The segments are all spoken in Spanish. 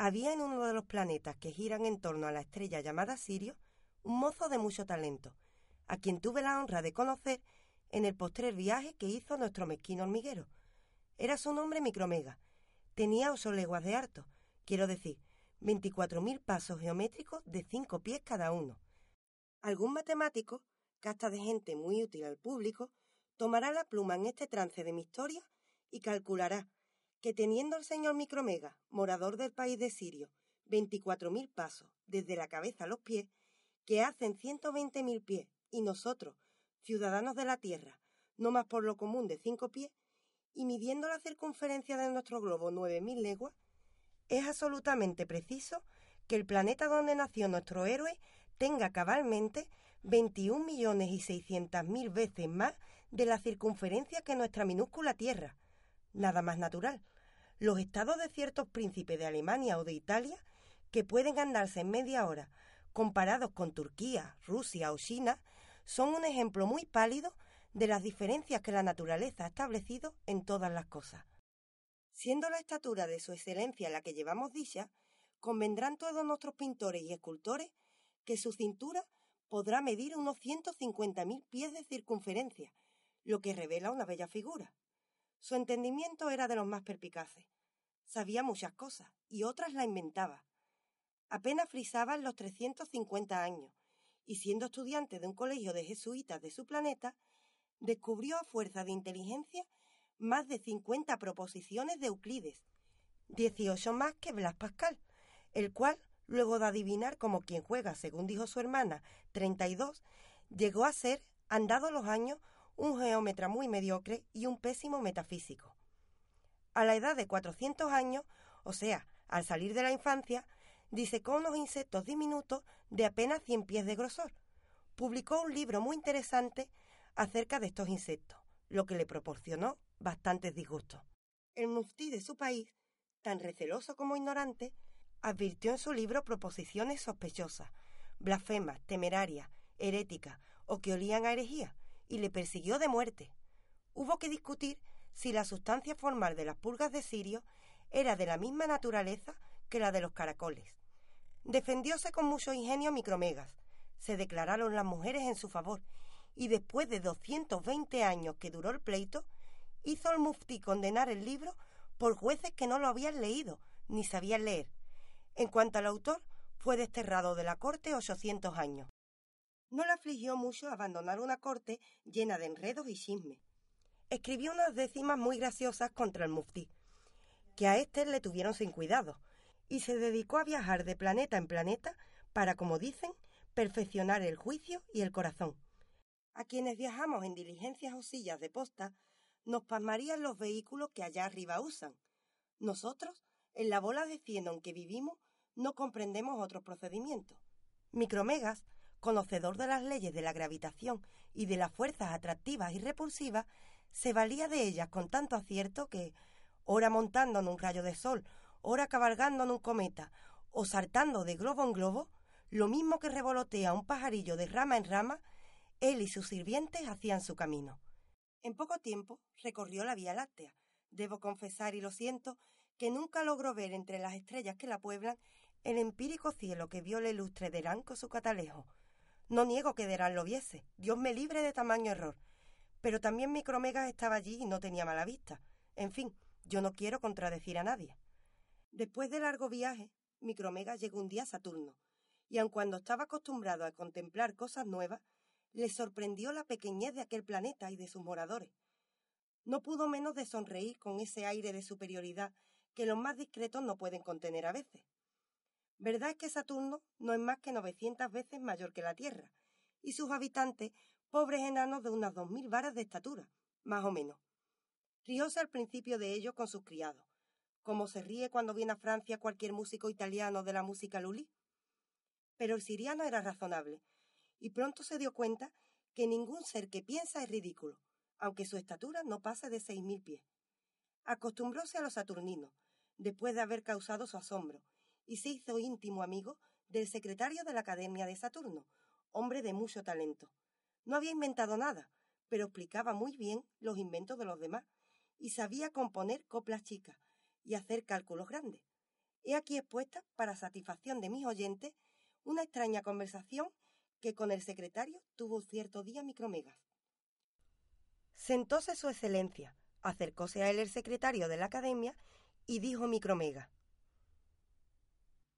Había en uno de los planetas que giran en torno a la estrella llamada Sirio un mozo de mucho talento, a quien tuve la honra de conocer en el postrer viaje que hizo nuestro mezquino hormiguero. Era su nombre Micromega. Tenía ocho leguas de harto, quiero decir, veinticuatro mil pasos geométricos de cinco pies cada uno. Algún matemático, casta de gente muy útil al público, tomará la pluma en este trance de mi historia y calculará que teniendo el señor Micromega, morador del país de Sirio, veinticuatro mil pasos desde la cabeza a los pies, que hacen ciento veinte mil pies, y nosotros, ciudadanos de la Tierra, no más por lo común de cinco pies, y midiendo la circunferencia de nuestro globo nueve mil leguas, es absolutamente preciso que el planeta donde nació nuestro héroe tenga cabalmente veintiún millones y seiscientas mil veces más de la circunferencia que nuestra minúscula Tierra. Nada más natural. Los estados de ciertos príncipes de Alemania o de Italia, que pueden andarse en media hora, comparados con Turquía, Rusia o China, son un ejemplo muy pálido de las diferencias que la naturaleza ha establecido en todas las cosas. Siendo la estatura de su excelencia la que llevamos dicha, convendrán todos nuestros pintores y escultores que su cintura podrá medir unos ciento cincuenta mil pies de circunferencia, lo que revela una bella figura. Su entendimiento era de los más perpicaces. Sabía muchas cosas y otras la inventaba. Apenas frisaban los trescientos cincuenta años, y siendo estudiante de un colegio de jesuitas de su planeta, descubrió a fuerza de inteligencia más de cincuenta proposiciones de Euclides, dieciocho más que Blas Pascal, el cual, luego de adivinar como quien juega, según dijo su hermana, treinta y dos, llegó a ser, andado los años, un geómetra muy mediocre y un pésimo metafísico. A la edad de cuatrocientos años, o sea, al salir de la infancia, disecó unos insectos diminutos de apenas cien pies de grosor. Publicó un libro muy interesante acerca de estos insectos, lo que le proporcionó bastantes disgustos. El muftí de su país, tan receloso como ignorante, advirtió en su libro proposiciones sospechosas, blasfemas, temerarias, heréticas o que olían a herejía, y le persiguió de muerte. Hubo que discutir si la sustancia formal de las pulgas de Sirio era de la misma naturaleza que la de los caracoles. Defendióse con mucho ingenio Micromegas. Se declararon las mujeres en su favor y después de doscientos veinte años que duró el pleito, hizo el muftí condenar el libro por jueces que no lo habían leído ni sabían leer. En cuanto al autor, fue desterrado de la corte ochocientos años. No le afligió mucho abandonar una corte llena de enredos y chismes. Escribió unas décimas muy graciosas contra el muftí, que a éste le tuvieron sin cuidado, y se dedicó a viajar de planeta en planeta para, como dicen, perfeccionar el juicio y el corazón. A quienes viajamos en diligencias o sillas de posta, nos pasmarían los vehículos que allá arriba usan. Nosotros, en la bola de cieno en que vivimos, no comprendemos otros procedimientos. Micromegas, conocedor de las leyes de la gravitación y de las fuerzas atractivas y repulsivas, se valía de ellas con tanto acierto que, ora montando en un rayo de sol ora cabalgando en un cometa o saltando de globo en globo, lo mismo que revolotea un pajarillo de rama en rama, él y sus sirvientes hacían su camino. En poco tiempo recorrió la Vía Láctea. Debo confesar, y lo siento, que nunca logró ver entre las estrellas que la pueblan el empírico cielo que vio el ilustre Derán con su catalejo. No niego que Derán lo viese, Dios me libre de tamaño error. Pero también Micromegas estaba allí y no tenía mala vista. En fin, yo no quiero contradecir a nadie. Después de largo viaje, Micromega llegó un día a Saturno, y aun cuando estaba acostumbrado a contemplar cosas nuevas, le sorprendió la pequeñez de aquel planeta y de sus moradores. No pudo menos de sonreír con ese aire de superioridad que los más discretos no pueden contener a veces. Verdad es que Saturno no es más que novecientas veces mayor que la Tierra, y sus habitantes pobres enanos de unas dos mil varas de estatura, más o menos. Rióse al principio de ello con sus criados, como se ríe cuando viene a Francia cualquier músico italiano de la música lulí. Pero el siriano era razonable, y pronto se dio cuenta que ningún ser que piensa es ridículo, aunque su estatura no pase de seis mil pies. Acostumbróse a los saturninos, después de haber causado su asombro, y se hizo íntimo amigo del secretario de la Academia de Saturno, hombre de mucho talento. No había inventado nada, pero explicaba muy bien los inventos de los demás, y sabía componer coplas chicas, y hacer cálculos grandes. He aquí expuesta, para satisfacción de mis oyentes, una extraña conversación que con el secretario tuvo cierto día Micromegas. Sentóse su excelencia, acercóse a él el secretario de la academia y dijo Micromega.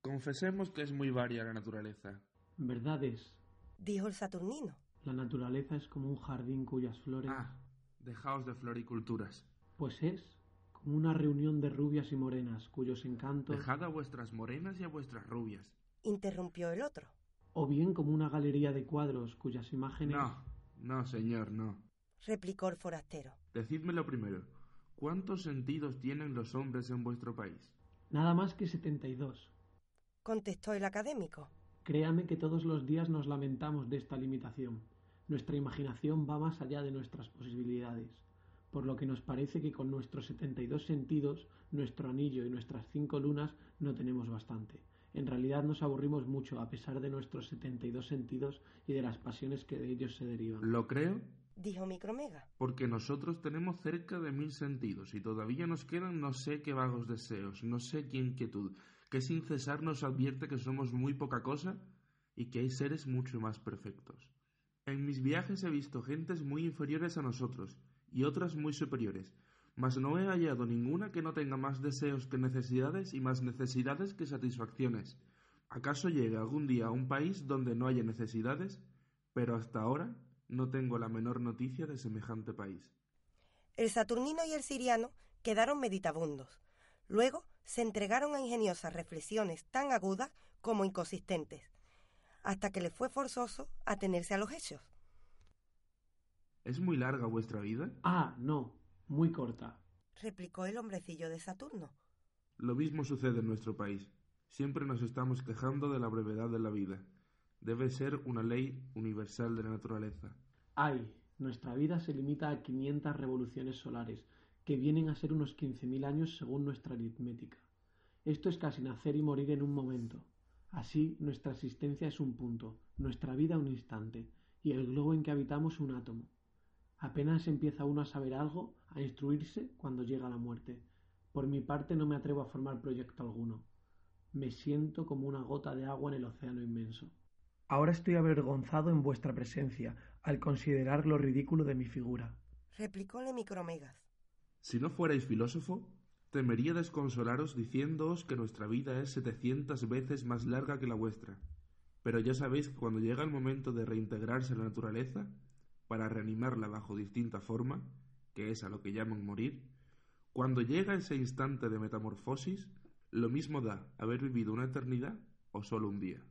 Confesemos que es muy varia la naturaleza. Verdad es, Dijo el saturnino. la naturaleza es como un jardín cuyas flores, Ah, dejaos de floriculturas. pues es como una reunión de rubias y morenas cuyos encantos, Dejad a vuestras morenas y a vuestras rubias. Interrumpió el otro. o bien como una galería de cuadros cuyas imágenes, No, no, señor, no. Replicó el forastero. Decidme lo primero. ¿Cuántos sentidos tienen los hombres en vuestro país? nada más que 72. Contestó el académico. Créame que todos los días nos lamentamos de esta limitación. Nuestra imaginación va más allá de nuestras posibilidades, por lo que nos parece que con nuestros 72 sentidos, nuestro anillo y nuestras cinco lunas no tenemos bastante. En realidad nos aburrimos mucho a pesar de nuestros 72 sentidos y de las pasiones que de ellos se derivan. Lo creo Dijo Micromega. porque nosotros tenemos cerca de mil sentidos y todavía nos quedan no sé qué vagos deseos, no sé qué inquietud, que sin cesar nos advierte que somos muy poca cosa y que hay seres mucho más perfectos. En mis viajes he visto gentes muy inferiores a nosotros y otras muy superiores, mas no he hallado ninguna que no tenga más deseos que necesidades y más necesidades que satisfacciones. ¿Acaso llegue algún día a un país donde no haya necesidades? Pero hasta ahora no tengo la menor noticia de semejante país. El saturnino y el siriano quedaron meditabundos. Luego se entregaron a ingeniosas reflexiones tan agudas como inconsistentes, hasta que les fue forzoso atenerse a los hechos. ¿Es muy larga vuestra vida? Ah, no, muy corta. Replicó el hombrecillo de Saturno. Lo mismo sucede en nuestro país. Siempre nos estamos quejando de la brevedad de la vida. Debe ser una ley universal de la naturaleza. Ay, nuestra vida se limita a 500 revoluciones solares, que vienen a ser unos 15.000 años según nuestra aritmética. Esto es casi nacer y morir en un momento. Así, nuestra existencia es un punto, nuestra vida un instante, y el globo en que habitamos un átomo. Apenas empieza uno a saber algo, a instruirse cuando llega la muerte. Por mi parte no me atrevo a formar proyecto alguno. Me siento como una gota de agua en el océano inmenso. Ahora estoy avergonzado en vuestra presencia al considerar lo ridículo de mi figura. Replicóle Micromegas. Si no fuerais filósofo, temería desconsolaros diciéndoos que nuestra vida es setecientas veces más larga que la vuestra. Pero ya sabéis que cuando llega el momento de reintegrarse en la naturaleza, para reanimarla bajo distinta forma, que es a lo que llaman morir, cuando llega ese instante de metamorfosis, lo mismo da haber vivido una eternidad o solo un día.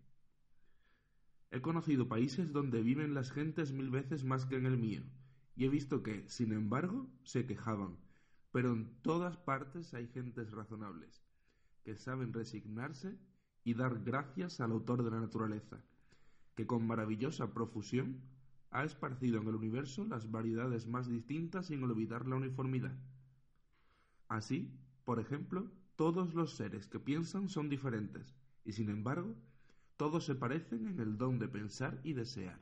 He conocido países donde viven las gentes mil veces más que en el mío, y he visto que, sin embargo, se quejaban, pero en todas partes hay gentes razonables, que saben resignarse y dar gracias al autor de la naturaleza, que con maravillosa profusión ha esparcido en el universo las variedades más distintas sin olvidar la uniformidad. Así, por ejemplo, todos los seres que piensan son diferentes, y sin embargo, todos se parecen en el don de pensar y desear.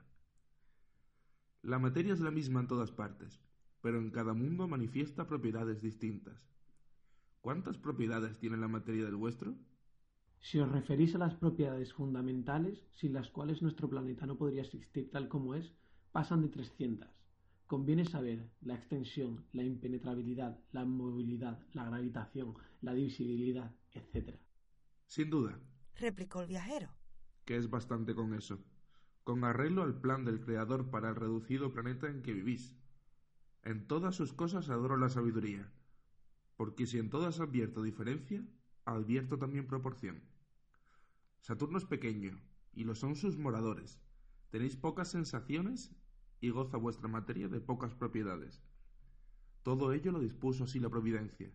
La materia es la misma en todas partes, pero en cada mundo manifiesta propiedades distintas. ¿Cuántas propiedades tiene la materia del vuestro? Si os referís a las propiedades fundamentales, sin las cuales nuestro planeta no podría existir tal como es, pasan de 300. Conviene saber la extensión, la impenetrabilidad, la movilidad, la gravitación, la divisibilidad, etc. Sin duda, Replicó el viajero. que es bastante con eso, con arreglo al plan del Creador para el reducido planeta en que vivís. En todas sus cosas adoro la sabiduría, porque si en todas advierto diferencia, advierto también proporción. Saturno es pequeño, y lo son sus moradores. Tenéis pocas sensaciones y goza vuestra materia de pocas propiedades. Todo ello lo dispuso así la providencia.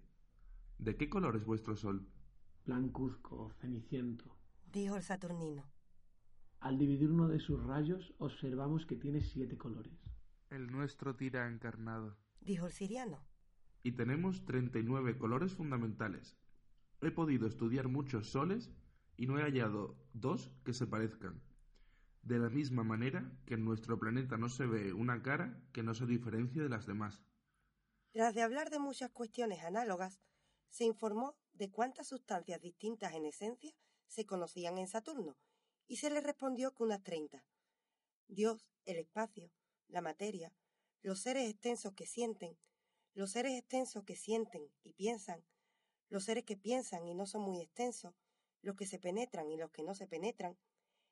¿De qué color es vuestro sol? Blancuzco, ceniciento. Dijo el saturnino. Al dividir uno de sus rayos, observamos que tiene siete colores. El nuestro tira encarnado. Dijo el siriano. y tenemos 39 colores fundamentales. He podido estudiar muchos soles y no he hallado dos que se parezcan. De la misma manera que en nuestro planeta no se ve una cara que no se diferencie de las demás. Tras de hablar de muchas cuestiones análogas, se informó de cuántas sustancias distintas en esencia se conocían en Saturno, y se le respondió que unas treinta. Dios, el espacio, la materia, los seres extensos que sienten, los seres extensos que sienten y piensan, los seres que piensan y no son muy extensos, los que se penetran y los que no se penetran,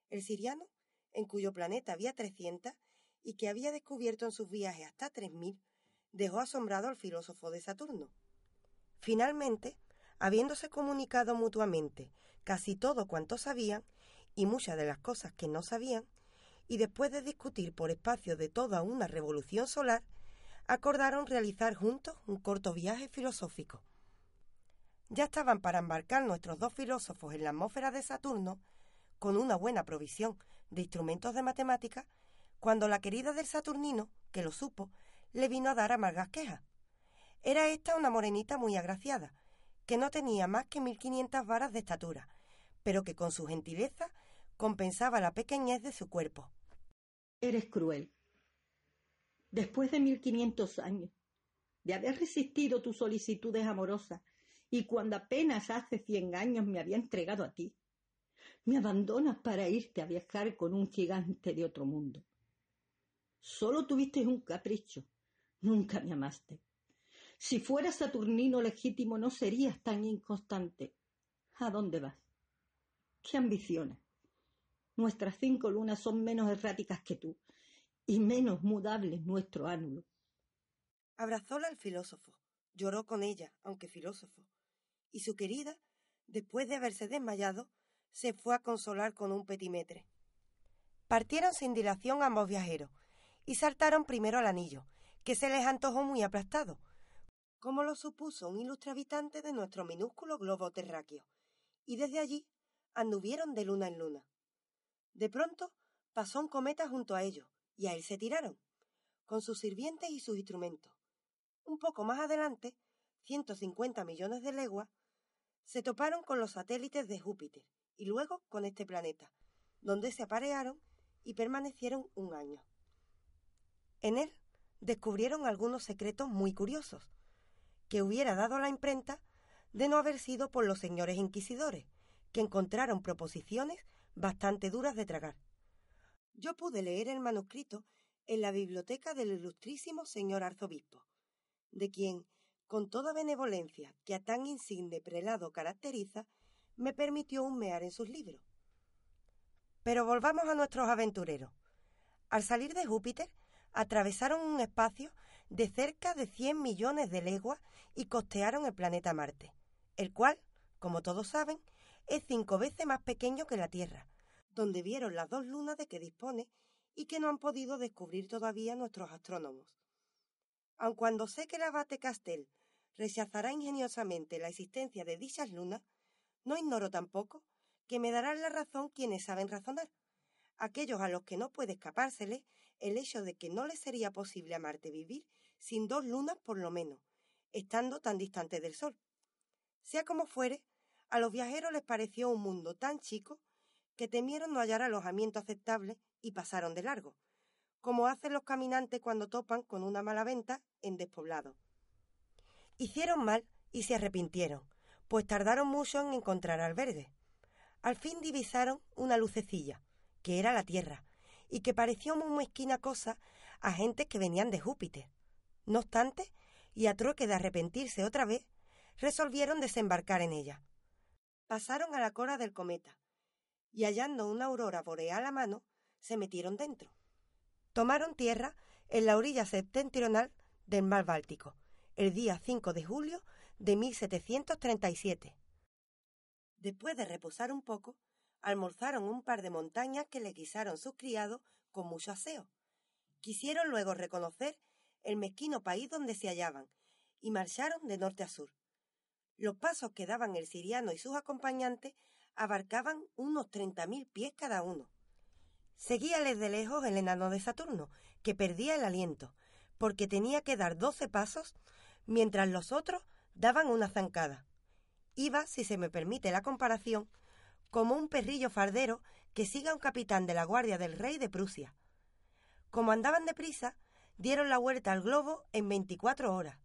el siriano, en cuyo planeta había trescientas y que había descubierto en sus viajes hasta tres mil, dejó asombrado al filósofo de Saturno. Finalmente, habiéndose comunicado mutuamente casi todo cuanto sabían y muchas de las cosas que no sabían, y después de discutir por espacio de toda una revolución solar, acordaron realizar juntos un corto viaje filosófico. Ya estaban para embarcar nuestros dos filósofos en la atmósfera de Saturno, con una buena provisión de instrumentos de matemática, cuando la querida del Saturnino, que lo supo, le vino a dar amargas quejas. Era esta una morenita muy agraciada, que no tenía más que mil quinientas varas de estatura, pero que con su gentileza compensaba la pequeñez de su cuerpo. Eres cruel. Después de mil quinientos años, de haber resistido tus solicitudes amorosas, y cuando apenas hace cien años me había entregado a ti, me abandonas para irte a viajar con un gigante de otro mundo. Solo tuviste un capricho, nunca me amaste. Si fueras saturnino legítimo no serías tan inconstante. ¿A dónde vas? ¿Qué ambiciones? Nuestras cinco lunas son menos erráticas que tú y menos mudables nuestro ánulo. Abrazóla el filósofo, lloró con ella, aunque filósofo, y su querida, después de haberse desmayado, se fue a consolar con un petimetre. Partieron sin dilación ambos viajeros y saltaron primero al anillo, que se les antojó muy aplastado, como lo supuso un ilustre habitante de nuestro minúsculo globo terráqueo, y desde allí anduvieron de luna en luna. De pronto pasó un cometa junto a ellos, y a él se tiraron, con sus sirvientes y sus instrumentos. Un poco más adelante, ciento cincuenta millones de leguas, se toparon con los satélites de Júpiter y luego con este planeta, donde se aparearon y permanecieron un año. En él descubrieron algunos secretos muy curiosos, que hubiera dado la imprenta de no haber sido por los señores inquisidores, que encontraron proposiciones bastante duras de tragar. Yo pude leer el manuscrito en la biblioteca del ilustrísimo señor arzobispo, de quien, con toda benevolencia que a tan insigne prelado caracteriza, me permitió humear en sus libros. Pero volvamos a nuestros aventureros. Al salir de Júpiter, atravesaron un espacio de cerca de cien millones de leguas y costearon el planeta Marte, el cual, como todos saben, es cinco veces más pequeño que la Tierra, donde vieron las dos lunas de que dispone y que no han podido descubrir todavía nuestros astrónomos. Aun cuando sé que el abate Castell rechazará ingeniosamente la existencia de dichas lunas, no ignoro tampoco que me darán la razón quienes saben razonar, aquellos a los que no puede escapársele el hecho de que no les sería posible a Marte vivir sin dos lunas por lo menos, estando tan distante del Sol. Sea como fuere, a los viajeros les pareció un mundo tan chico que temieron no hallar alojamiento aceptable y pasaron de largo, como hacen los caminantes cuando topan con una mala venta en despoblado. Hicieron mal y se arrepintieron, pues tardaron mucho en encontrar albergue. Al fin divisaron una lucecilla, que era la Tierra, y que pareció muy mezquina cosa a gente que venían de Júpiter. No obstante, y a trueque de arrepentirse otra vez, resolvieron desembarcar en ella. Pasaron a la cora del cometa, y hallando una aurora boreal a mano, se metieron dentro. Tomaron tierra en la orilla septentrional del mar Báltico, el día 5 de julio de 1737. Después de reposar un poco, almorzaron un par de montañas que le guisaron sus criados con mucho aseo. Quisieron luego reconocer el mezquino país donde se hallaban y marcharon de norte a sur. Los pasos que daban el siriano y sus acompañantes abarcaban unos treinta mil pies cada uno. Seguíales de lejos el enano de Saturno, que perdía el aliento, porque tenía que dar doce pasos mientras los otros daban una zancada. Iba, si se me permite la comparación, como un perrillo fardero que siga a un capitán de la guardia del rey de Prusia. Como andaban deprisa, dieron la vuelta al globo en veinticuatro horas.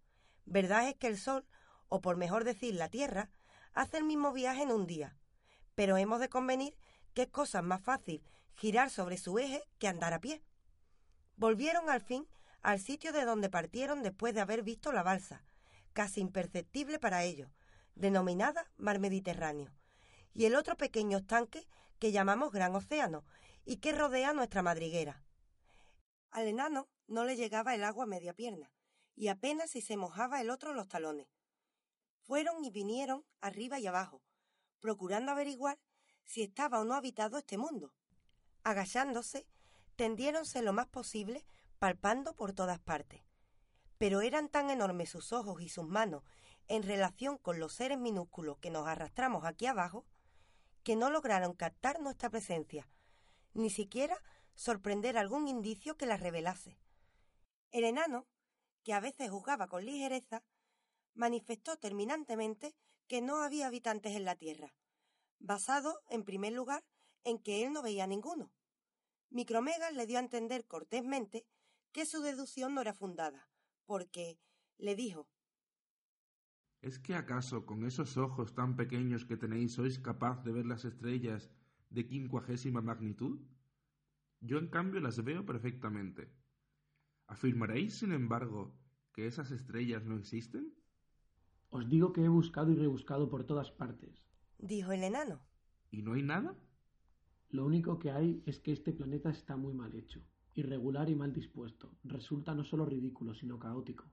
Verdad es que el sol, o por mejor decir la Tierra, hace el mismo viaje en un día, pero hemos de convenir que es cosa más fácil girar sobre su eje que andar a pie. Volvieron al fin al sitio de donde partieron después de haber visto la balsa, casi imperceptible para ellos, denominada Mar Mediterráneo, y el otro pequeño estanque que llamamos Gran Océano y que rodea nuestra madriguera. Al enano no le llegaba el agua a media pierna, y apenas si se mojaba el otro los talones. Fueron y vinieron arriba y abajo, procurando averiguar si estaba o no habitado este mundo. Agachándose, tendiéronse lo más posible, palpando por todas partes. Pero eran tan enormes sus ojos y sus manos en relación con los seres minúsculos que nos arrastramos aquí abajo, que no lograron captar nuestra presencia, ni siquiera sorprender algún indicio que la revelase. El enano, que a veces juzgaba con ligereza, manifestó terminantemente que no había habitantes en la tierra, basado, en primer lugar, en que él no veía ninguno. Micromegas le dio a entender cortésmente que su deducción no era fundada, porque le dijo ¿Es que acaso con esos ojos tan pequeños que tenéis sois capaz de ver las estrellas de quincuagésima magnitud? Yo en cambio las veo perfectamente. ¿Afirmaréis, sin embargo, que esas estrellas no existen? Os digo que he buscado y rebuscado por todas partes, dijo el enano. ¿Y no hay nada? Lo único que hay es que este planeta está muy mal hecho, irregular y mal dispuesto. Resulta no solo ridículo, sino caótico.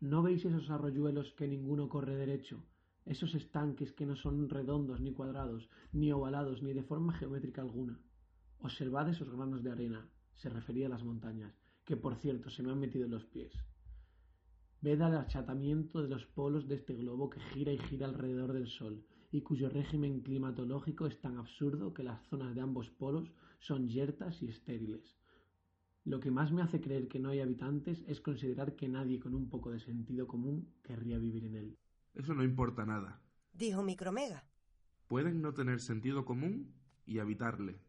¿No veis esos arroyuelos que ninguno corre derecho? Esos estanques que no son redondos ni cuadrados, ni ovalados, ni de forma geométrica alguna. Observad esos granos de arena, se refería a las montañas, que por cierto se me han metido en los pies. Ved al achatamiento de los polos de este globo que gira y gira alrededor del Sol, y cuyo régimen climatológico es tan absurdo que las zonas de ambos polos son yertas y estériles. Lo que más me hace creer que no hay habitantes es considerar que nadie con un poco de sentido común querría vivir en él. Eso no importa nada, dijo Micromega. Pueden no tener sentido común y habitarle.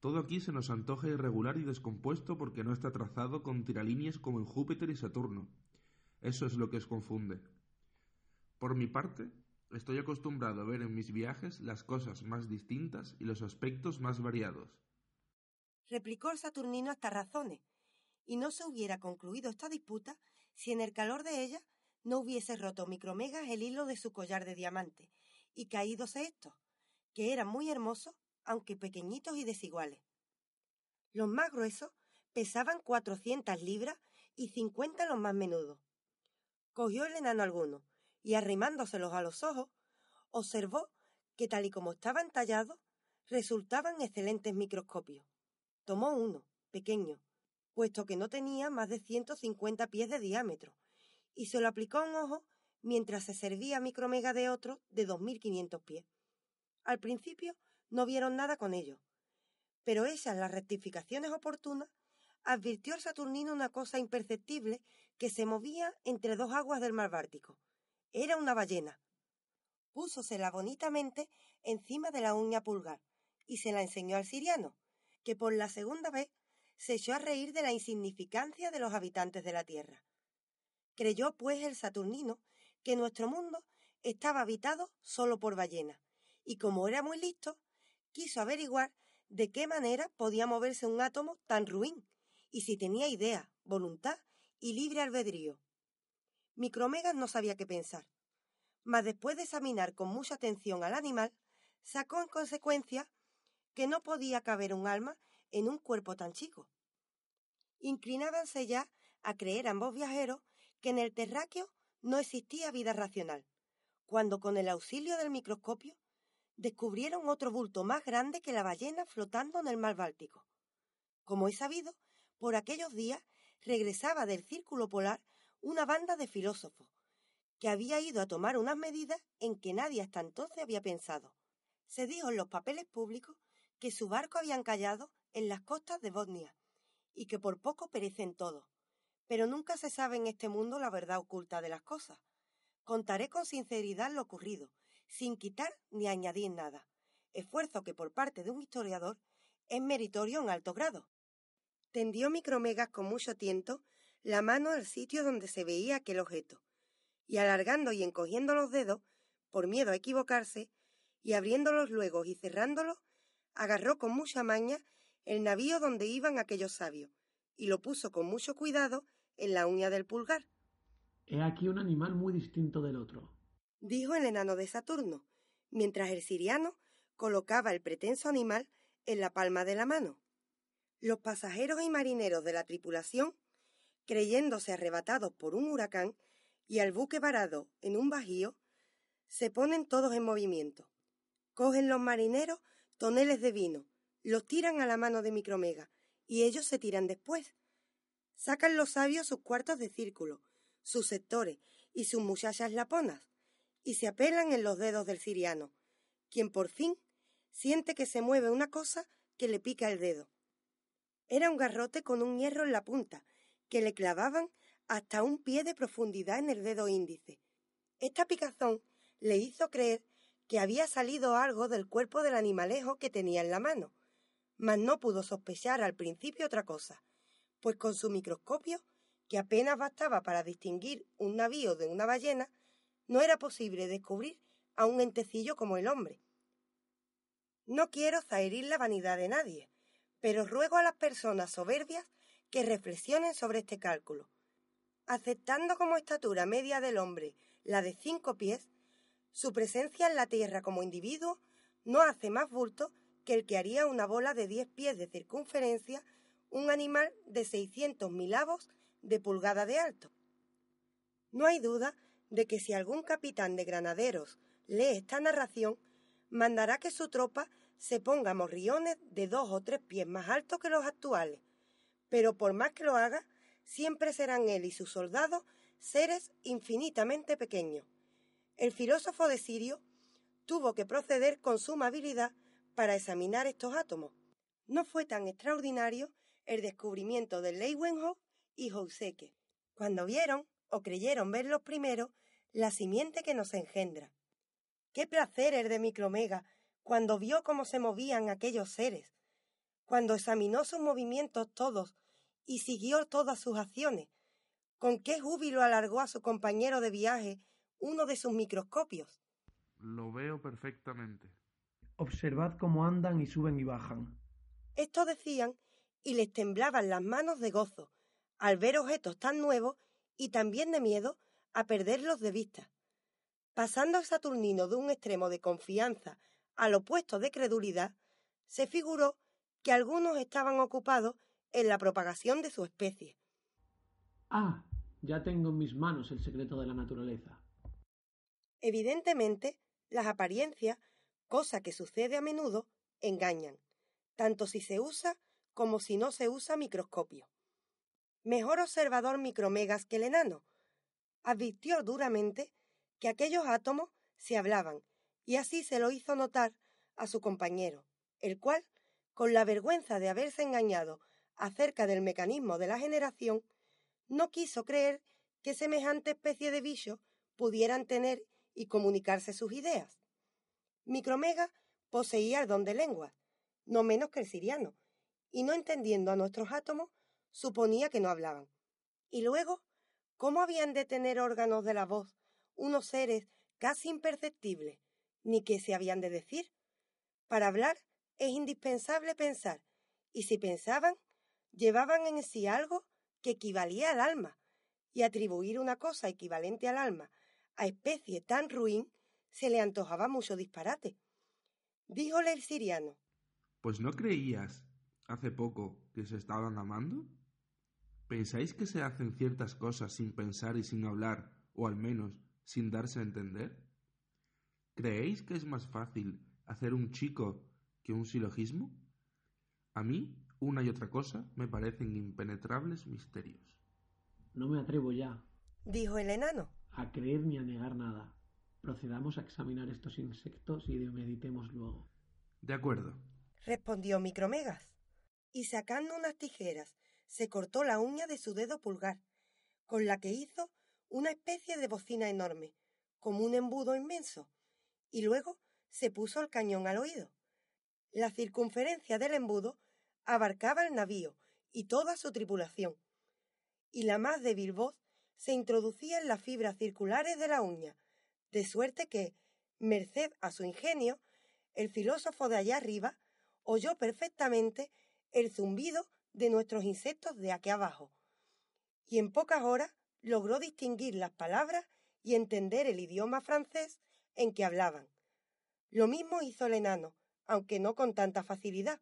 Todo aquí se nos antoja irregular y descompuesto porque no está trazado con tiralíneas como en Júpiter y Saturno. Eso es lo que os confunde. Por mi parte, estoy acostumbrado a ver en mis viajes las cosas más distintas y los aspectos más variados. Replicó el Saturnino hasta razones, y no se hubiera concluido esta disputa si en el calor de ella no hubiese roto Micromegas el hilo de su collar de diamante y caídose estos, que eran muy hermosos, aunque pequeñitos y desiguales. Los más gruesos pesaban cuatrocientas libras y cincuenta los más menudos. Cogió el enano alguno y arrimándoselos a los ojos, observó que tal y como estaban tallados, resultaban excelentes microscopios. Tomó uno, pequeño, puesto que no tenía más de ciento cincuenta pies de diámetro, y se lo aplicó a un ojo mientras se servía micromega de otro de dos mil quinientos pies. Al principio no vieron nada con ello, pero hechas las rectificaciones oportunas, advirtió el Saturnino una cosa imperceptible que se movía entre dos aguas del mar Báltico. Era una ballena. Púsosela bonitamente encima de la uña pulgar y se la enseñó al siriano, que por la segunda vez se echó a reír de la insignificancia de los habitantes de la Tierra. Creyó, pues, el Saturnino que nuestro mundo estaba habitado solo por ballenas, y como era muy listo, quiso averiguar de qué manera podía moverse un átomo tan ruin y si tenía idea, voluntad y libre albedrío. Micromegas no sabía qué pensar, mas después de examinar con mucha atención al animal, sacó en consecuencia que no podía caber un alma en un cuerpo tan chico. Inclinábanse ya a creer ambos viajeros que en el terráqueo no existía vida racional, cuando con el auxilio del microscopio descubrieron otro bulto más grande que la ballena flotando en el mar Báltico. Como he sabido, por aquellos días regresaba del círculo polar una banda de filósofos, que había ido a tomar unas medidas en que nadie hasta entonces había pensado. Se dijo en los papeles públicos que su barco había encallado en las costas de Bosnia y que por poco perecen todos. Pero nunca se sabe en este mundo la verdad oculta de las cosas. Contaré con sinceridad lo ocurrido, sin quitar ni añadir nada, esfuerzo que por parte de un historiador es meritorio en alto grado. Tendió Micromegas con mucho tiento la mano al sitio donde se veía aquel objeto, y alargando y encogiendo los dedos, por miedo a equivocarse, y abriéndolos luego y cerrándolos, agarró con mucha maña el navío donde iban aquellos sabios, y lo puso con mucho cuidado en la uña del pulgar. He aquí un animal muy distinto del otro, dijo el enano de Saturno, mientras el siriano colocaba el pretenso animal en la palma de la mano. Los pasajeros y marineros de la tripulación, creyéndose arrebatados por un huracán y al buque varado en un bajío, se ponen todos en movimiento. Cogen los marineros toneles de vino, los tiran a la mano de Micromega, y ellos se tiran después. Sacan los sabios sus cuartos de círculo, sus sectores y sus muchachas laponas, y se apelan en los dedos del siriano, quien por fin siente que se mueve una cosa que le pica el dedo. Era un garrote con un hierro en la punta, que le clavaban hasta un pie de profundidad en el dedo índice. Esta picazón le hizo creer que había salido algo del cuerpo del animalejo que tenía en la mano, mas no pudo sospechar al principio otra cosa, pues con su microscopio, que apenas bastaba para distinguir un navío de una ballena, no era posible descubrir a un entecillo como el hombre. No quiero zaherir la vanidad de nadie, pero ruego a las personas soberbias que reflexionen sobre este cálculo. Aceptando como estatura media del hombre la de cinco pies, su presencia en la Tierra como individuo no hace más bulto que el que haría una bola de diez pies de circunferencia un animal de seiscientos milavos de pulgada de alto. No hay duda de que si algún capitán de granaderos lee esta narración, mandará que su tropa se ponga morriones de dos o tres pies más altos que los actuales, pero por más que lo haga, siempre serán él y sus soldados seres infinitamente pequeños, el filósofo de Sirio tuvo que proceder con suma habilidad para examinar estos átomos. No fue tan extraordinario el descubrimiento de Leeuwenhoek y Houseke, cuando vieron o creyeron ver los primeros la simiente que nos engendra. Qué placer el de Micromega cuando vio cómo se movían aquellos seres, cuando examinó sus movimientos todos y siguió todas sus acciones, con qué júbilo alargó a su compañero de viaje uno de sus microscopios. Lo veo perfectamente. Observad cómo andan y suben y bajan. Esto decían y les temblaban las manos de gozo al ver objetos tan nuevos y también de miedo a perderlos de vista. Pasando el Saturnino de un extremo de confianza al opuesto de credulidad, se figuró que algunos estaban ocupados en la propagación de su especie. Ah, ya tengo en mis manos el secreto de la naturaleza. Evidentemente, las apariencias, cosa que sucede a menudo, engañan, tanto si se usa como si no se usa microscopio. Mejor observador micromegas que el enano, advirtió duramente que aquellos átomos se hablaban, y así se lo hizo notar a su compañero, el cual, con la vergüenza de haberse engañado acerca del mecanismo de la generación, no quiso creer que semejante especie de bicho pudieran tener y comunicarse sus ideas. Micromega poseía el don de lengua, no menos que el siriano, y no entendiendo a nuestros átomos, suponía que no hablaban. Y luego, ¿cómo habían de tener órganos de la voz unos seres casi imperceptibles, ni qué se habían de decir? Para hablar es indispensable pensar, y si pensaban, llevaban en sí algo que equivalía al alma, y atribuir una cosa equivalente al alma a especie tan ruin se le antojaba mucho disparate. Díjole el siriano. Pues no creías hace poco que se estaban amando. ¿Pensáis que se hacen ciertas cosas sin pensar y sin hablar, o al menos sin darse a entender? ¿Creéis que es más fácil hacer un chico que un silogismo? A mí, una y otra cosa me parecen impenetrables misterios. No me atrevo ya, dijo el enano a creer ni a negar nada. Procedamos a examinar estos insectos y meditemos luego. De acuerdo, respondió Micromegas, y sacando unas tijeras se cortó la uña de su dedo pulgar, con la que hizo una especie de bocina enorme, como un embudo inmenso, y luego se puso el cañón al oído. La circunferencia del embudo abarcaba el navío y toda su tripulación, y la más débil voz se introducía en las fibras circulares de la uña, de suerte que, Merced a su ingenio, el filósofo de allá arriba oyó perfectamente el zumbido de nuestros insectos de aquí abajo, y en pocas horas logró distinguir las palabras y entender el idioma francés en que hablaban. Lo mismo hizo el enano, aunque no con tanta facilidad.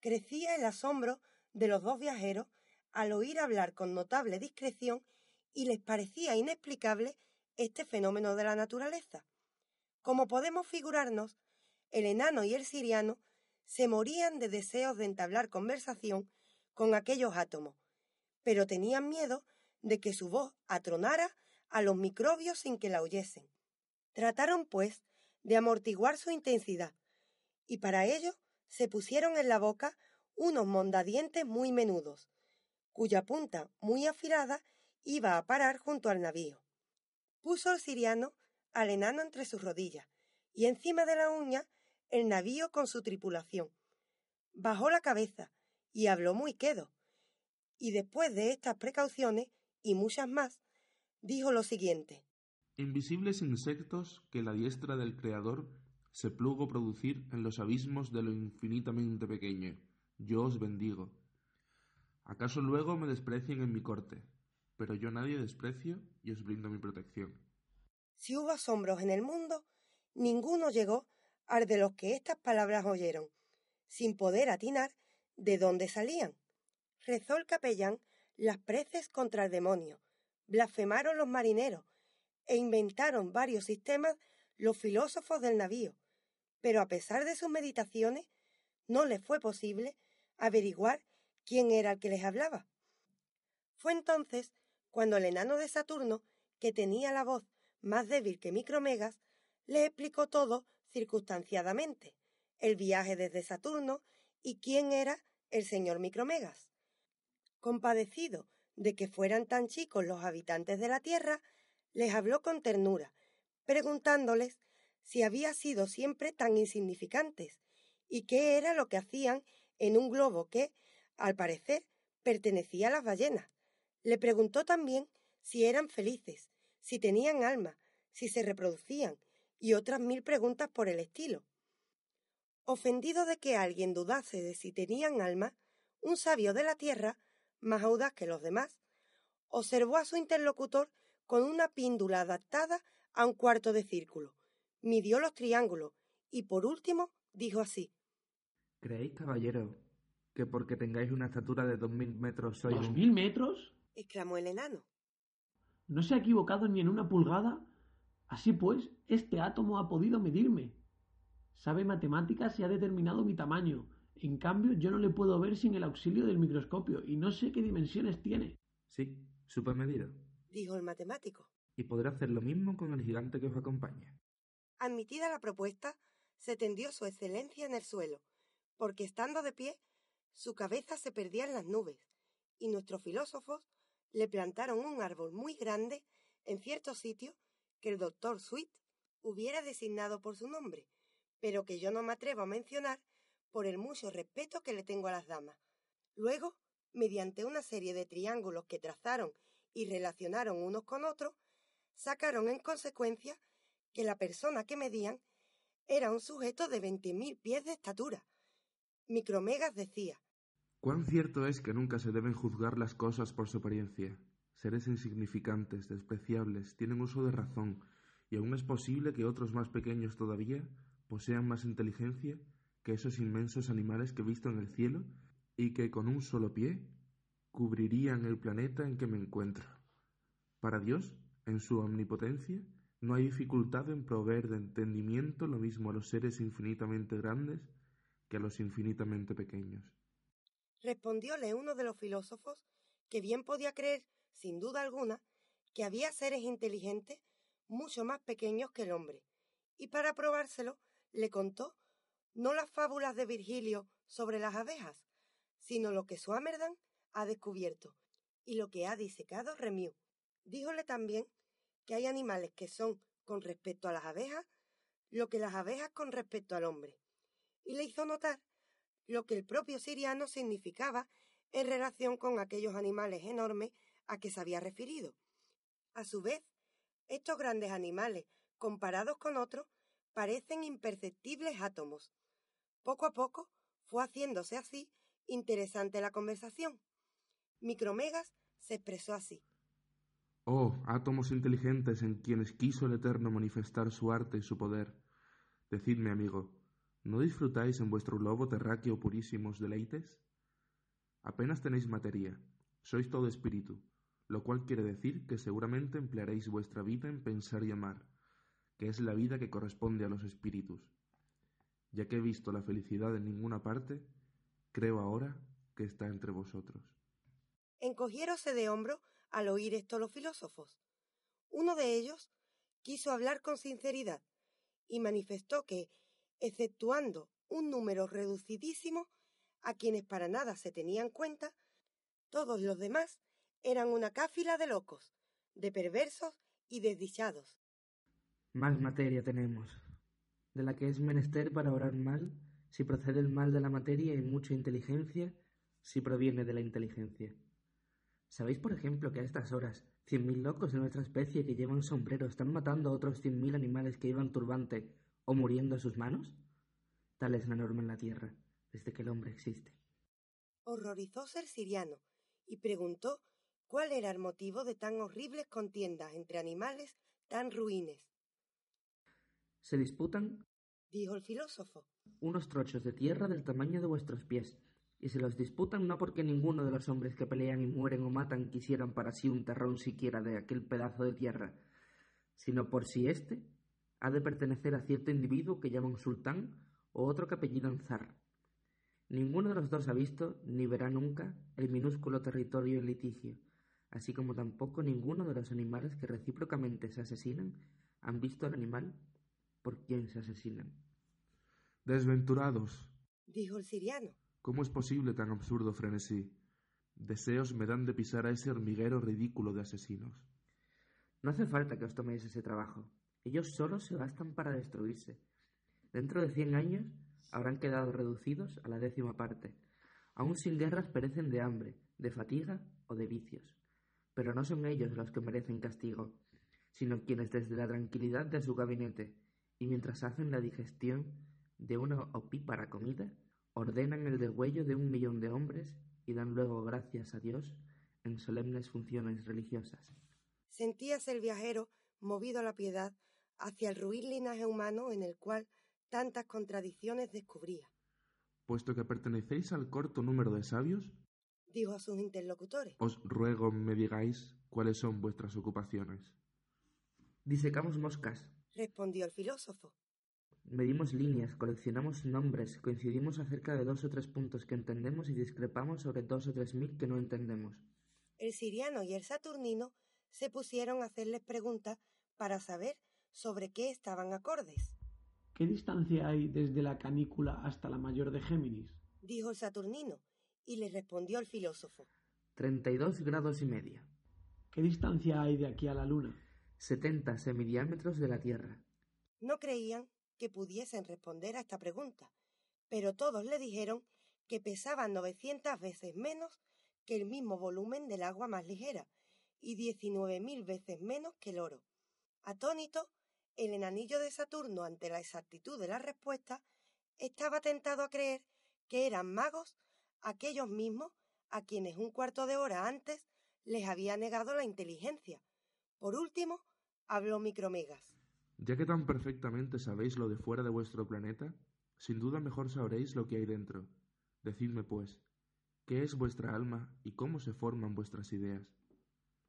Crecía el asombro de los dos viajeros al oír hablar con notable discreción y les parecía inexplicable este fenómeno de la naturaleza. Como podemos figurarnos, el enano y el siriano se morían de deseos de entablar conversación con aquellos átomos, pero tenían miedo de que su voz atronara a los microbios sin que la oyesen. Trataron, pues, de amortiguar su intensidad, y para ello se pusieron en la boca unos mondadientes muy menudos, cuya punta, muy afilada, iba a parar junto al navío. Puso el siriano al enano entre sus rodillas, y encima de la uña el navío con su tripulación. Bajó la cabeza y habló muy quedo, y después de estas precauciones y muchas más, dijo lo siguiente. Invisibles insectos que la diestra del Creador se plugo producir en los abismos de lo infinitamente pequeño, yo os bendigo. ¿Acaso luego me desprecien en mi corte? Pero yo nadie desprecio y os brindo mi protección. Si hubo asombros en el mundo, ninguno llegó al de los que estas palabras oyeron, sin poder atinar de dónde salían. Rezó el capellán las preces contra el demonio, blasfemaron los marineros, e inventaron varios sistemas los filósofos del navío, pero a pesar de sus meditaciones no les fue posible averiguar quién era el que les hablaba. Fue entonces cuando el enano de Saturno, que tenía la voz más débil que Micromegas, le explicó todo circunstanciadamente, el viaje desde Saturno y quién era el señor Micromegas. Compadecido de que fueran tan chicos los habitantes de la Tierra, les habló con ternura, preguntándoles si había sido siempre tan insignificantes y qué era lo que hacían en un globo que, al parecer, pertenecía a las ballenas. Le preguntó también si eran felices, si tenían alma, si se reproducían, y otras mil preguntas por el estilo. Ofendido de que alguien dudase de si tenían alma, un sabio de la tierra, más audaz que los demás, observó a su interlocutor con una píndula adaptada a un cuarto de círculo, midió los triángulos y por último dijo así ¿Creéis, caballero, que porque tengáis una estatura de dos mil metros sois ¿Dos mil metros? exclamó el enano. No se ha equivocado ni en una pulgada. Así pues, este átomo ha podido medirme. Sabe matemáticas y ha determinado mi tamaño. En cambio, yo no le puedo ver sin el auxilio del microscopio y no sé qué dimensiones tiene. Sí, supe medirlo. Dijo el matemático. Y podré hacer lo mismo con el gigante que os acompaña. Admitida la propuesta, se tendió su excelencia en el suelo, porque estando de pie, su cabeza se perdía en las nubes, y nuestros filósofos le plantaron un árbol muy grande en cierto sitio que el doctor Sweet hubiera designado por su nombre, pero que yo no me atrevo a mencionar por el mucho respeto que le tengo a las damas. Luego, mediante una serie de triángulos que trazaron y relacionaron unos con otros, sacaron en consecuencia que la persona que medían era un sujeto de veinte mil pies de estatura. Micromegas decía Cuán cierto es que nunca se deben juzgar las cosas por su apariencia. Seres insignificantes, despreciables, tienen uso de razón, y aún es posible que otros más pequeños todavía posean más inteligencia que esos inmensos animales que he visto en el cielo y que con un solo pie cubrirían el planeta en que me encuentro. Para Dios, en su omnipotencia, no hay dificultad en proveer de entendimiento lo mismo a los seres infinitamente grandes que a los infinitamente pequeños. Respondióle uno de los filósofos que bien podía creer, sin duda alguna, que había seres inteligentes mucho más pequeños que el hombre, y para probárselo le contó no las fábulas de Virgilio sobre las abejas, sino lo que Swammerdam ha descubierto y lo que ha disecado Remieux. Díjole también que hay animales que son, con respecto a las abejas, lo que las abejas con respecto al hombre, y le hizo notar lo que el propio siriano significaba en relación con aquellos animales enormes a que se había referido. A su vez, estos grandes animales, comparados con otros, parecen imperceptibles átomos. Poco a poco fue haciéndose así interesante la conversación. Micromegas se expresó así. Oh, átomos inteligentes en quienes quiso el Eterno manifestar su arte y su poder. Decidme, amigo, ¿no disfrutáis en vuestro globo terráqueo purísimos deleites? Apenas tenéis materia, sois todo espíritu, lo cual quiere decir que seguramente emplearéis vuestra vida en pensar y amar, que es la vida que corresponde a los espíritus. Ya que he visto la felicidad en ninguna parte, creo ahora que está entre vosotros. Encogiéronse de hombro al oír esto los filósofos. Uno de ellos quiso hablar con sinceridad y manifestó que, exceptuando un número reducidísimo, a quienes para nada se tenían cuenta, todos los demás eran una cáfila de locos, de perversos y desdichados. Más materia tenemos, de la que es menester para orar mal, si procede el mal de la materia y mucha inteligencia, si proviene de la inteligencia. ¿Sabéis, por ejemplo, que a estas horas cien mil locos de nuestra especie que llevan sombrero están matando a otros cien mil animales que llevan turbante o muriendo a sus manos? Tal es la norma en la tierra desde que el hombre existe. Horrorizóse el siriano y preguntó cuál era el motivo de tan horribles contiendas entre animales tan ruines. Se disputan, dijo el filósofo, unos trochos de tierra del tamaño de vuestros pies, y se los disputan no porque ninguno de los hombres que pelean y mueren o matan quisieran para sí un terrón siquiera de aquel pedazo de tierra, sino por si éste ha de pertenecer a cierto individuo que llaman sultán o otro que apellidan zar. Ninguno de los dos ha visto, ni verá nunca, el minúsculo territorio en litigio, así como tampoco ninguno de los animales que recíprocamente se asesinan han visto al animal por quien se asesinan. Desventurados, dijo el siriano. ¿Cómo es posible tan absurdo frenesí? Deseos me dan de pisar a ese hormiguero ridículo de asesinos. No hace falta que os toméis ese trabajo. Ellos solos se bastan para destruirse. Dentro de cien años habrán quedado reducidos a la décima parte. Aún sin guerras perecen de hambre, de fatiga o de vicios. Pero no son ellos los que merecen castigo, sino quienes desde la tranquilidad de su gabinete y mientras hacen la digestión de una opípara comida, ordenan el degüello de un millón de hombres y dan luego gracias a Dios en solemnes funciones religiosas. Sentíase el viajero, movido a la piedad, hacia el ruin linaje humano en el cual tantas contradicciones descubría. Puesto que pertenecéis al corto número de sabios, dijo a sus interlocutores, os ruego me digáis cuáles son vuestras ocupaciones. Disecamos moscas, respondió el filósofo. Medimos líneas, coleccionamos nombres, coincidimos acerca de dos o tres puntos que entendemos y discrepamos sobre dos o tres mil que no entendemos. El siriano y el saturnino se pusieron a hacerles preguntas para saber sobre qué estaban acordes. ¿Qué distancia hay desde la canícula hasta la mayor de Géminis? dijo el Saturnino, y le respondió el filósofo. Treinta y dos grados y medio. ¿Qué distancia hay de aquí a la Luna? Setenta semidiámetros de la Tierra. No creían que pudiesen responder a esta pregunta, pero todos le dijeron que pesaban novecientas veces menos que el mismo volumen del agua más ligera y diecinueve mil veces menos que el oro. Atónito, el enanillo de Saturno, ante la exactitud de la respuesta, estaba tentado a creer que eran magos aquellos mismos a quienes un cuarto de hora antes les había negado la inteligencia. Por último, habló Micromegas. Ya que tan perfectamente sabéis lo de fuera de vuestro planeta, sin duda mejor sabréis lo que hay dentro. Decidme, pues, ¿qué es vuestra alma y cómo se forman vuestras ideas?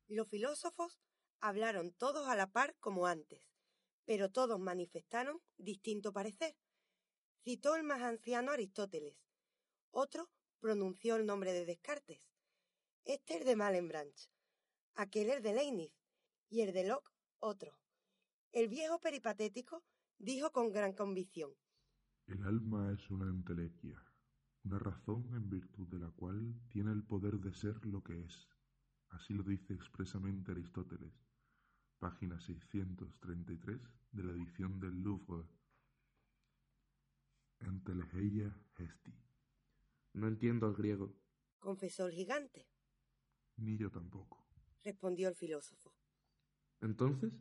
Los filósofos hablaron todos a la par como antes, pero todos manifestaron distinto parecer. Citó el más anciano Aristóteles. Otro pronunció el nombre de Descartes. Este es de Malenbranch. Aquel es de Leibniz. Y el de Locke, otro. El viejo peripatético dijo con gran convicción. El alma es una entelequia, una razón en virtud de la cual tiene el poder de ser lo que es. Así lo dice expresamente Aristóteles página 633 de la edición del Louvre. Entelegeia Hesti. No entiendo el griego. Confesó el gigante. Ni yo tampoco. Respondió el filósofo. Entonces,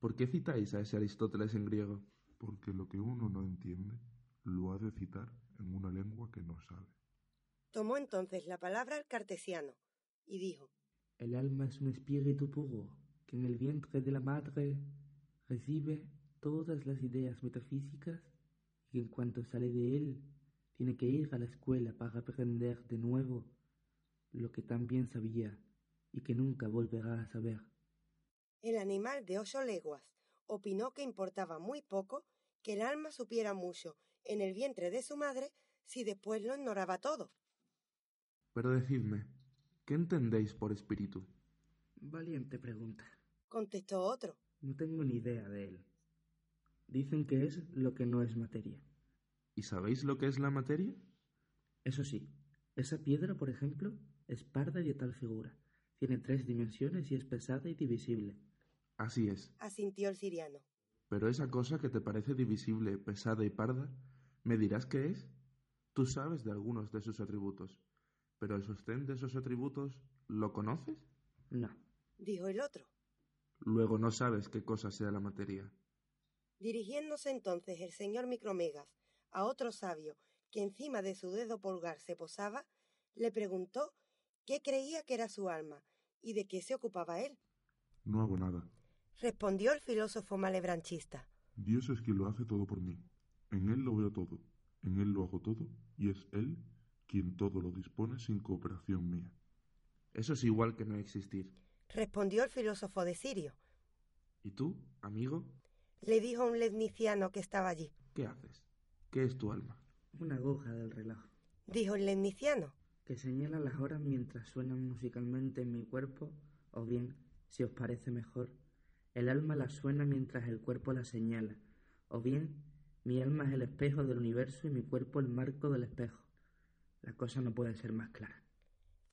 ¿por qué citáis a ese Aristóteles en griego? porque lo que uno no entiende lo ha de citar en una lengua que no sabe. Tomó entonces la palabra el cartesiano y dijo, El alma es un espíritu puro que en el vientre de la madre recibe todas las ideas metafísicas y en cuanto sale de él tiene que ir a la escuela para aprender de nuevo lo que también sabía y que nunca volverá a saber. El animal de ocho leguas opinó que importaba muy poco que el alma supiera mucho en el vientre de su madre si después lo ignoraba todo. Pero decidme, ¿qué entendéis por espíritu? Valiente pregunta. Contestó otro. No tengo ni idea de él. Dicen que es lo que no es materia. ¿Y sabéis lo que es la materia? Eso sí, esa piedra, por ejemplo, es parda y de tal figura. Tiene tres dimensiones y es pesada y divisible. Así es. Asintió el siriano. Pero esa cosa que te parece divisible, pesada y parda, ¿me dirás qué es? Tú sabes de algunos de sus atributos, pero el sostén de esos atributos, ¿lo conoces? No. Dijo el otro. Luego no sabes qué cosa sea la materia. Dirigiéndose entonces el señor Micromegas a otro sabio que encima de su dedo pulgar se posaba, le preguntó qué creía que era su alma y de qué se ocupaba él. No hago nada. Respondió el filósofo malebranchista. Dios es quien lo hace todo por mí. En Él lo veo todo, en Él lo hago todo, y es Él quien todo lo dispone sin cooperación mía. Eso es igual que no existir. Respondió el filósofo de Sirio. ¿Y tú, amigo? Le dijo un ledniciano que estaba allí. ¿Qué haces? ¿Qué es tu alma? Una aguja del reloj. Dijo el ledniciano. Que señala las horas mientras suenan musicalmente en mi cuerpo, o bien, si os parece mejor, el alma la suena mientras el cuerpo la señala, o bien, mi alma es el espejo del universo y mi cuerpo el marco del espejo. La cosa no puede ser más clara.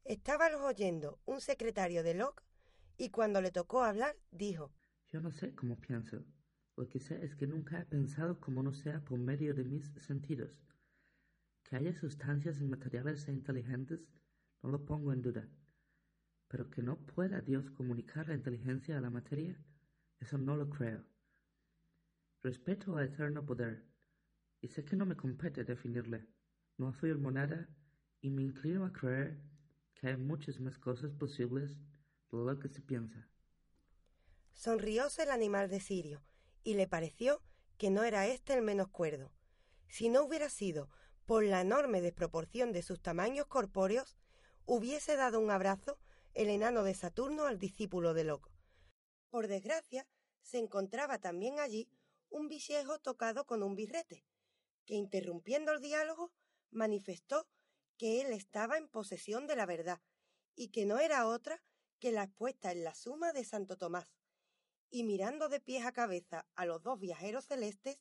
Estábalos oyendo un secretario de Locke y cuando le tocó hablar dijo Yo no sé cómo pienso. Lo que sé es que nunca he pensado como no sea por medio de mis sentidos. Que haya sustancias inmateriales e inteligentes, no lo pongo en duda. Pero que no pueda Dios comunicar la inteligencia a la materia, eso no lo creo. Respeto al eterno poder, y sé que no me compete definirle. No afirmo nada y me inclino a creer que hay muchas más cosas posibles de lo que se piensa. Sonrióse el animal de Sirio, y le pareció que no era éste el menos cuerdo. Si no hubiera sido por la enorme desproporción de sus tamaños corpóreos, hubiese dado un abrazo el enano de Saturno al discípulo de Loco. Por desgracia, se encontraba también allí un viejo tocado con un birrete, que interrumpiendo el diálogo manifestó que él estaba en posesión de la verdad y que no era otra que la expuesta en la suma de Santo Tomás. Y mirando de pies a cabeza a los dos viajeros celestes,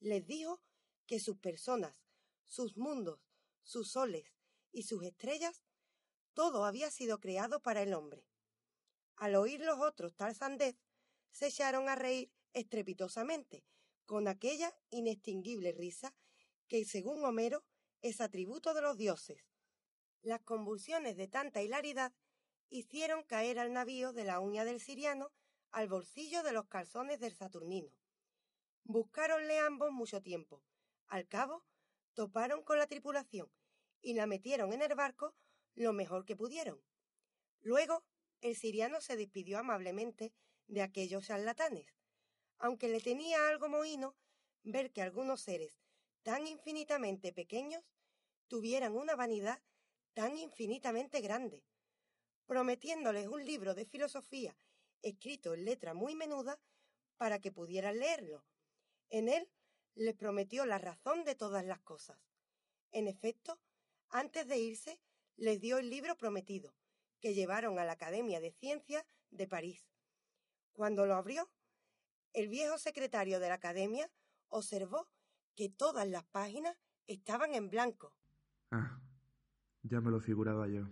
les dijo que sus personas, sus mundos, sus soles y sus estrellas, todo había sido creado para el hombre. Al oír los otros tal sandez, se echaron a reír estrepitosamente, con aquella inextinguible risa que, según Homero, es atributo de los dioses. Las convulsiones de tanta hilaridad hicieron caer al navío de la uña del siriano al bolsillo de los calzones del saturnino. Buscáronle ambos mucho tiempo. Al cabo, toparon con la tripulación y la metieron en el barco lo mejor que pudieron. Luego, el siriano se despidió amablemente de aquellos charlatanes, aunque le tenía algo mohino ver que algunos seres tan infinitamente pequeños tuvieran una vanidad tan infinitamente grande, prometiéndoles un libro de filosofía escrito en letra muy menuda para que pudieran leerlo. En él les prometió la razón de todas las cosas. En efecto, antes de irse, les dio el libro prometido, que llevaron a la Academia de Ciencias de París. Cuando lo abrió, el viejo secretario de la Academia observó que todas las páginas estaban en blanco. Ah, ya me lo figuraba yo.